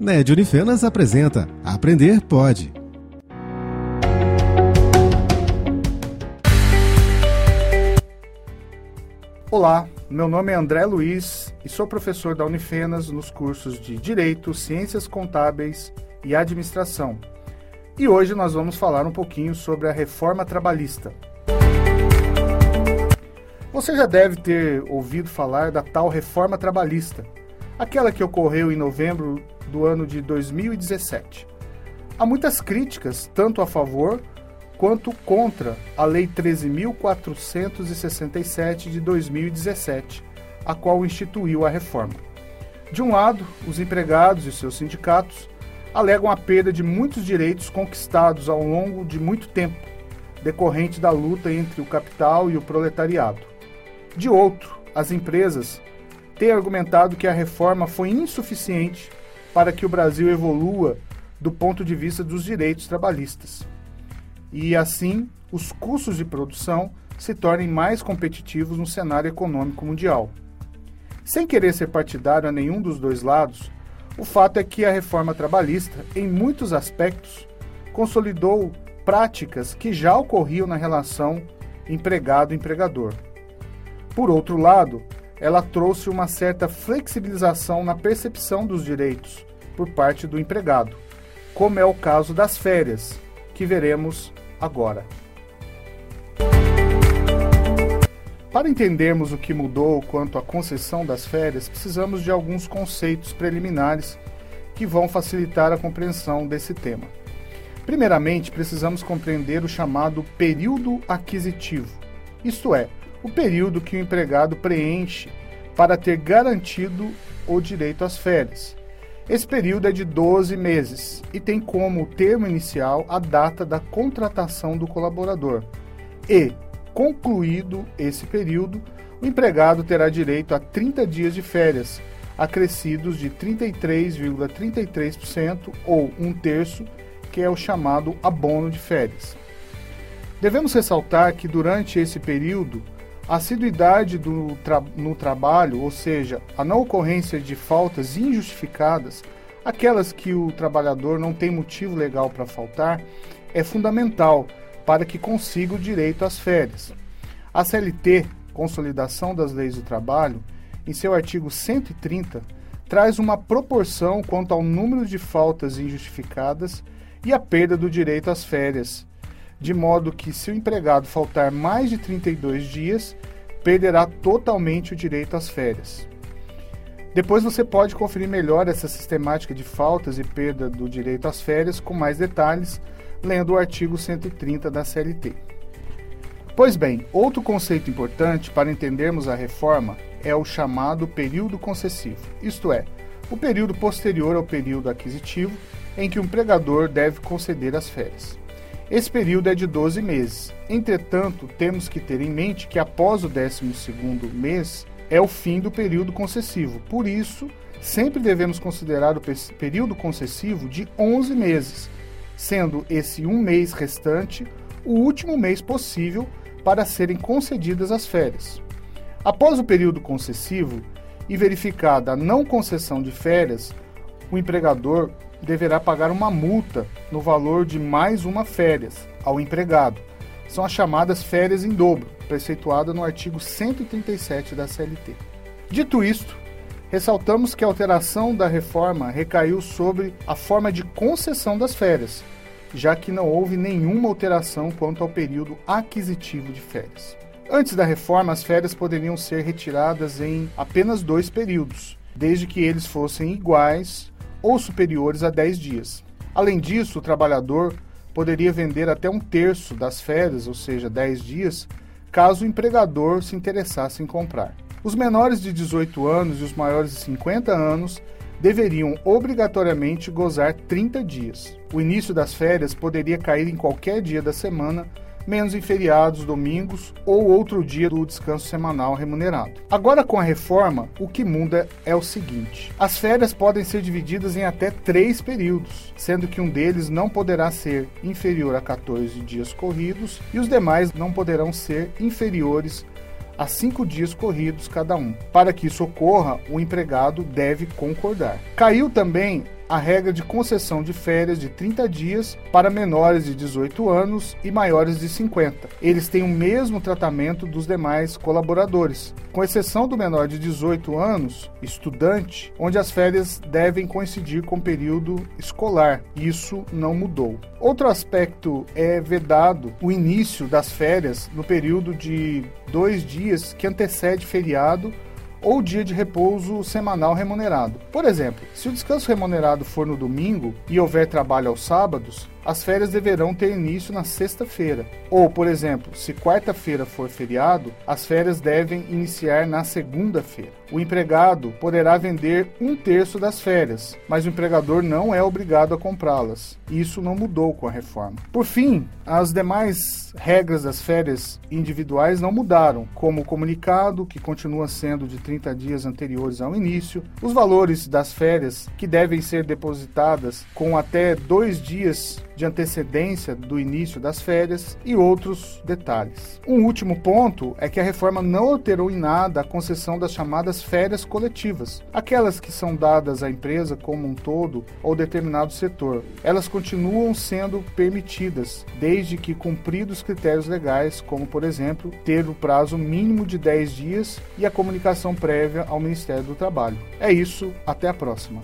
NED Unifenas apresenta Aprender Pode. Olá, meu nome é André Luiz e sou professor da Unifenas nos cursos de Direito, Ciências Contábeis e Administração. E hoje nós vamos falar um pouquinho sobre a reforma trabalhista. Você já deve ter ouvido falar da tal reforma trabalhista, aquela que ocorreu em novembro do ano de 2017. Há muitas críticas, tanto a favor quanto contra a Lei 13.467 de 2017, a qual instituiu a reforma. De um lado, os empregados e seus sindicatos alegam a perda de muitos direitos conquistados ao longo de muito tempo, decorrente da luta entre o capital e o proletariado. De outro, as empresas têm argumentado que a reforma foi insuficiente para que o Brasil evolua do ponto de vista dos direitos trabalhistas. E assim, os custos de produção se tornem mais competitivos no cenário econômico mundial. Sem querer ser partidário a nenhum dos dois lados, o fato é que a reforma trabalhista, em muitos aspectos, consolidou práticas que já ocorriam na relação empregado-empregador. Por outro lado, ela trouxe uma certa flexibilização na percepção dos direitos por parte do empregado, como é o caso das férias, que veremos agora. Para entendermos o que mudou quanto à concessão das férias, precisamos de alguns conceitos preliminares que vão facilitar a compreensão desse tema. Primeiramente, precisamos compreender o chamado período aquisitivo, isto é, o período que o empregado preenche para ter garantido o direito às férias. Esse período é de 12 meses e tem como termo inicial a data da contratação do colaborador. E, concluído esse período, o empregado terá direito a 30 dias de férias, acrescidos de 33,33% ,33% ou um terço, que é o chamado abono de férias. Devemos ressaltar que durante esse período, assiduidade do tra no trabalho, ou seja, a não ocorrência de faltas injustificadas, aquelas que o trabalhador não tem motivo legal para faltar, é fundamental para que consiga o direito às férias. A CLT, Consolidação das Leis do Trabalho, em seu artigo 130, traz uma proporção quanto ao número de faltas injustificadas e a perda do direito às férias, de modo que, se o empregado faltar mais de 32 dias, perderá totalmente o direito às férias. Depois você pode conferir melhor essa sistemática de faltas e perda do direito às férias com mais detalhes, lendo o artigo 130 da CLT. Pois bem, outro conceito importante para entendermos a reforma é o chamado período concessivo, isto é, o período posterior ao período aquisitivo em que o empregador deve conceder as férias. Esse período é de 12 meses. Entretanto, temos que ter em mente que após o 12º mês é o fim do período concessivo. Por isso, sempre devemos considerar o período concessivo de 11 meses, sendo esse um mês restante o último mês possível para serem concedidas as férias. Após o período concessivo e verificada a não concessão de férias, o empregador deverá pagar uma multa no valor de mais uma férias ao empregado. São as chamadas férias em dobro, preceituada no artigo 137 da CLT. Dito isto, ressaltamos que a alteração da reforma recaiu sobre a forma de concessão das férias, já que não houve nenhuma alteração quanto ao período aquisitivo de férias. Antes da reforma, as férias poderiam ser retiradas em apenas dois períodos, desde que eles fossem iguais ou superiores a 10 dias. Além disso, o trabalhador poderia vender até um terço das férias, ou seja, 10 dias, caso o empregador se interessasse em comprar. Os menores de 18 anos e os maiores de 50 anos deveriam obrigatoriamente gozar 30 dias. O início das férias poderia cair em qualquer dia da semana menos em feriados, domingos ou outro dia do descanso semanal remunerado. Agora, com a reforma, o que muda é o seguinte: as férias podem ser divididas em até três períodos, sendo que um deles não poderá ser inferior a 14 dias corridos e os demais não poderão ser inferiores a cinco dias corridos cada um. Para que isso ocorra, o empregado deve concordar. Caiu também a regra de concessão de férias de 30 dias para menores de 18 anos e maiores de 50. Eles têm o mesmo tratamento dos demais colaboradores, com exceção do menor de 18 anos, estudante, onde as férias devem coincidir com o período escolar. Isso não mudou. Outro aspecto é vedado o início das férias no período de dois dias que antecede feriado ou dia de repouso semanal remunerado. Por exemplo, se o descanso remunerado for no domingo e houver trabalho aos sábados, as férias deverão ter início na sexta-feira. Ou, por exemplo, se quarta-feira for feriado, as férias devem iniciar na segunda-feira. O empregado poderá vender um terço das férias, mas o empregador não é obrigado a comprá-las. Isso não mudou com a reforma. Por fim, as demais regras das férias individuais não mudaram, como o comunicado, que continua sendo de 30 dias anteriores ao início, os valores das férias, que devem ser depositadas com até dois dias de antecedência do início das férias e outros detalhes. Um último ponto é que a reforma não alterou em nada a concessão das chamadas férias coletivas, aquelas que são dadas à empresa como um todo ou determinado setor. Elas continuam sendo permitidas, desde que cumpridos critérios legais, como, por exemplo, ter o prazo mínimo de 10 dias e a comunicação prévia ao Ministério do Trabalho. É isso, até a próxima.